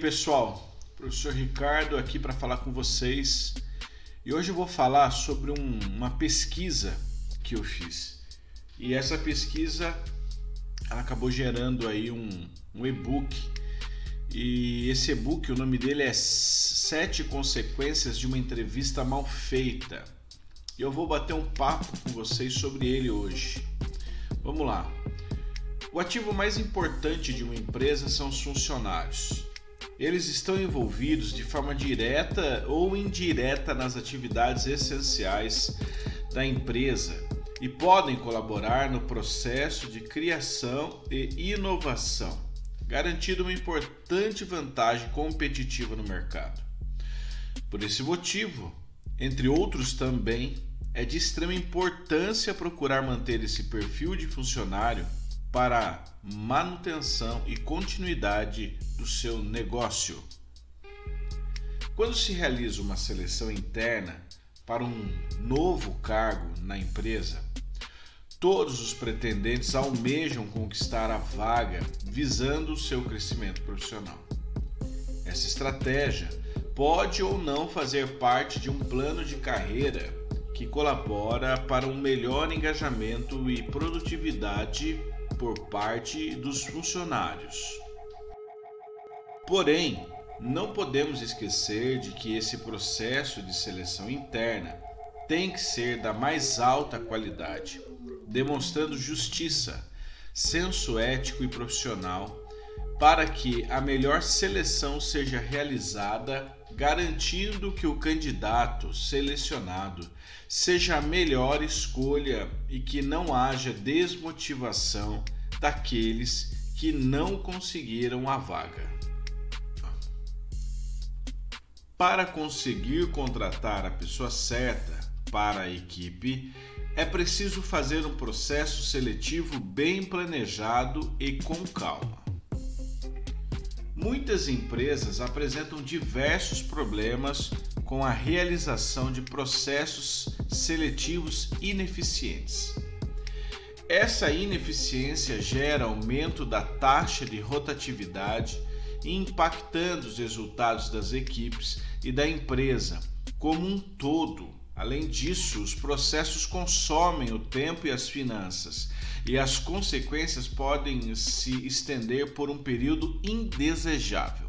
pessoal? Professor Ricardo aqui para falar com vocês. E hoje eu vou falar sobre um, uma pesquisa que eu fiz. E essa pesquisa acabou gerando aí um, um e-book. E esse e-book, o nome dele é Sete Consequências de uma Entrevista Mal Feita. E eu vou bater um papo com vocês sobre ele hoje. Vamos lá. O ativo mais importante de uma empresa são os funcionários. Eles estão envolvidos de forma direta ou indireta nas atividades essenciais da empresa e podem colaborar no processo de criação e inovação, garantindo uma importante vantagem competitiva no mercado. Por esse motivo, entre outros também, é de extrema importância procurar manter esse perfil de funcionário para manutenção e continuidade do seu negócio. Quando se realiza uma seleção interna para um novo cargo na empresa, todos os pretendentes almejam conquistar a vaga visando o seu crescimento profissional. Essa estratégia pode ou não fazer parte de um plano de carreira que colabora para um melhor engajamento e produtividade por parte dos funcionários. Porém, não podemos esquecer de que esse processo de seleção interna tem que ser da mais alta qualidade, demonstrando justiça, senso ético e profissional para que a melhor seleção seja realizada, garantindo que o candidato selecionado seja a melhor escolha e que não haja desmotivação daqueles que não conseguiram a vaga. Para conseguir contratar a pessoa certa para a equipe, é preciso fazer um processo seletivo bem planejado e com calma. Muitas empresas apresentam diversos problemas com a realização de processos seletivos ineficientes. Essa ineficiência gera aumento da taxa de rotatividade, impactando os resultados das equipes e da empresa como um todo. Além disso, os processos consomem o tempo e as finanças e as consequências podem se estender por um período indesejável.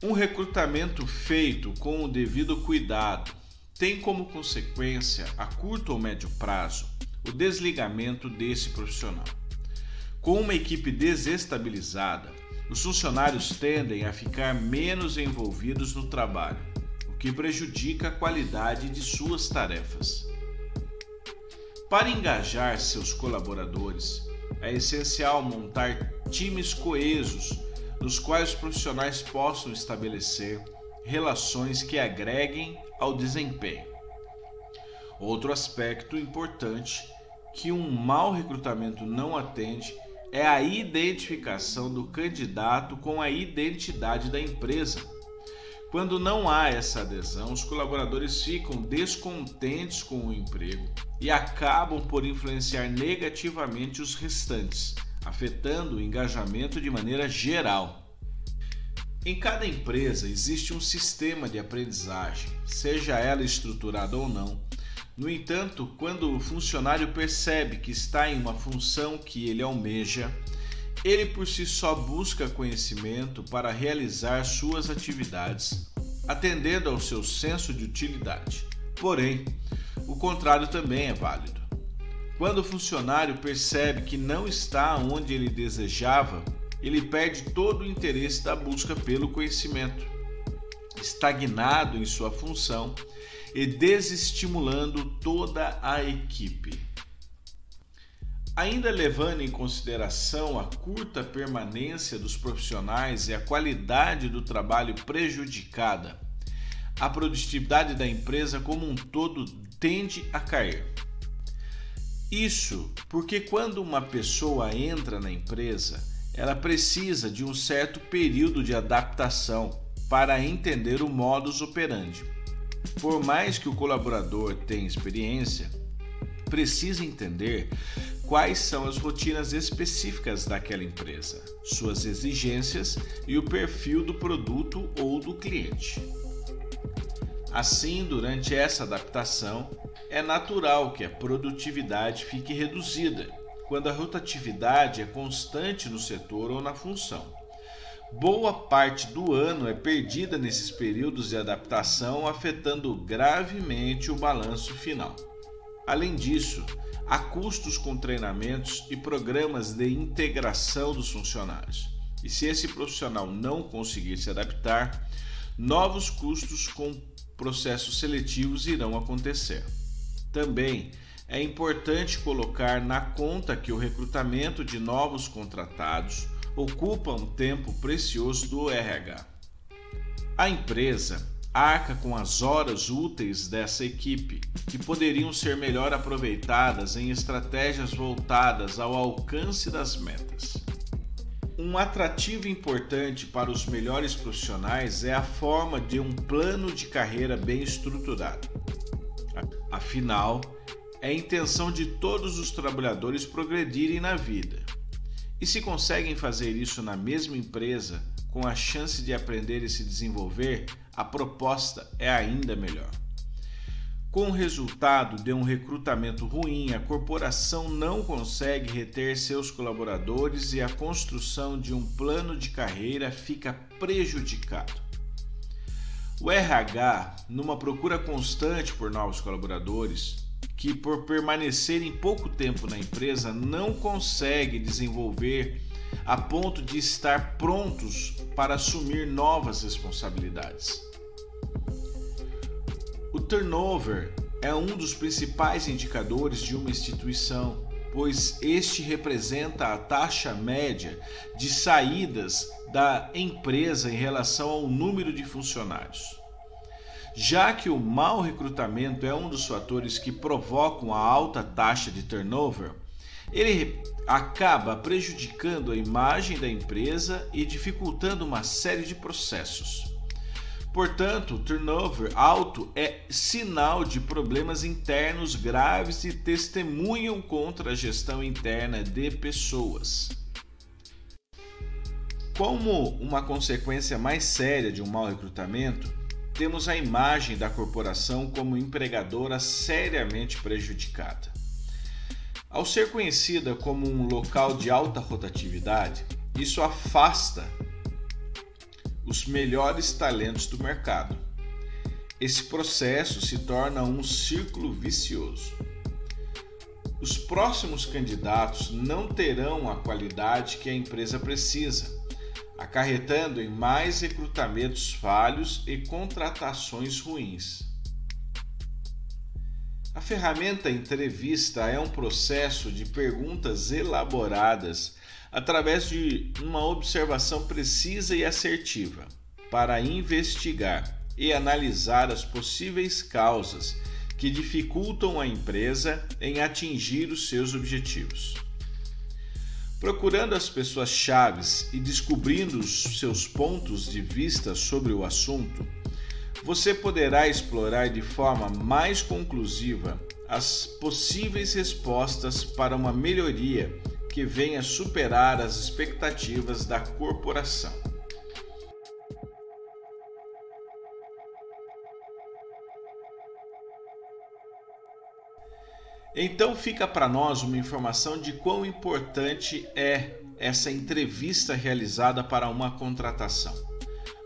Um recrutamento feito com o devido cuidado tem como consequência, a curto ou médio prazo, o desligamento desse profissional. Com uma equipe desestabilizada, os funcionários tendem a ficar menos envolvidos no trabalho, que prejudica a qualidade de suas tarefas. Para engajar seus colaboradores, é essencial montar times coesos, nos quais os profissionais possam estabelecer relações que agreguem ao desempenho. Outro aspecto importante que um mau recrutamento não atende é a identificação do candidato com a identidade da empresa quando não há essa adesão, os colaboradores ficam descontentes com o emprego e acabam por influenciar negativamente os restantes, afetando o engajamento de maneira geral. Em cada empresa existe um sistema de aprendizagem, seja ela estruturada ou não. No entanto, quando o funcionário percebe que está em uma função que ele almeja, ele por si só busca conhecimento para realizar suas atividades, atendendo ao seu senso de utilidade. Porém, o contrário também é válido. Quando o funcionário percebe que não está onde ele desejava, ele perde todo o interesse da busca pelo conhecimento, estagnado em sua função e desestimulando toda a equipe. Ainda levando em consideração a curta permanência dos profissionais e a qualidade do trabalho prejudicada, a produtividade da empresa como um todo tende a cair. Isso porque quando uma pessoa entra na empresa, ela precisa de um certo período de adaptação para entender o modus operandi. Por mais que o colaborador tenha experiência, precisa entender quais são as rotinas específicas daquela empresa, suas exigências e o perfil do produto ou do cliente. Assim, durante essa adaptação, é natural que a produtividade fique reduzida quando a rotatividade é constante no setor ou na função. Boa parte do ano é perdida nesses períodos de adaptação, afetando gravemente o balanço final. Além disso, há custos com treinamentos e programas de integração dos funcionários. E se esse profissional não conseguir se adaptar, novos custos com processos seletivos irão acontecer. Também é importante colocar na conta que o recrutamento de novos contratados ocupa um tempo precioso do RH. A empresa arca com as horas úteis dessa equipe, que poderiam ser melhor aproveitadas em estratégias voltadas ao alcance das metas. Um atrativo importante para os melhores profissionais é a forma de um plano de carreira bem estruturado. Afinal, é a intenção de todos os trabalhadores progredirem na vida. E se conseguem fazer isso na mesma empresa, com a chance de aprender e se desenvolver, a proposta é ainda melhor. Com o resultado de um recrutamento ruim, a corporação não consegue reter seus colaboradores e a construção de um plano de carreira fica prejudicado. O RH, numa procura constante por novos colaboradores, que por permanecerem pouco tempo na empresa não consegue desenvolver a ponto de estar prontos para assumir novas responsabilidades. O turnover é um dos principais indicadores de uma instituição, pois este representa a taxa média de saídas da empresa em relação ao número de funcionários. Já que o mau recrutamento é um dos fatores que provocam a alta taxa de turnover, ele acaba prejudicando a imagem da empresa e dificultando uma série de processos. Portanto, turnover alto é sinal de problemas internos graves e testemunham contra a gestão interna de pessoas. Como uma consequência mais séria de um mau recrutamento, temos a imagem da corporação como empregadora seriamente prejudicada. Ao ser conhecida como um local de alta rotatividade, isso afasta os melhores talentos do mercado. Esse processo se torna um círculo vicioso. Os próximos candidatos não terão a qualidade que a empresa precisa, acarretando em mais recrutamentos falhos e contratações ruins. A ferramenta entrevista é um processo de perguntas elaboradas através de uma observação precisa e assertiva para investigar e analisar as possíveis causas que dificultam a empresa em atingir os seus objetivos. Procurando as pessoas chaves e descobrindo os seus pontos de vista sobre o assunto, você poderá explorar de forma mais conclusiva as possíveis respostas para uma melhoria que venha superar as expectativas da corporação. Então fica para nós uma informação de quão importante é essa entrevista realizada para uma contratação,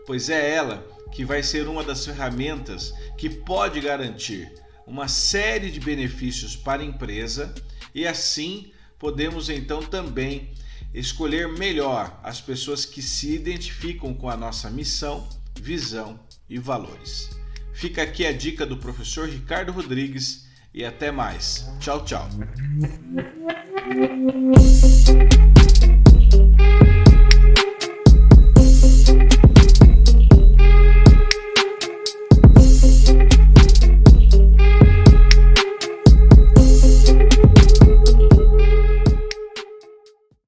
pois é ela que vai ser uma das ferramentas que pode garantir uma série de benefícios para a empresa e assim podemos então também escolher melhor as pessoas que se identificam com a nossa missão, visão e valores. Fica aqui a dica do professor Ricardo Rodrigues e até mais. Tchau, tchau.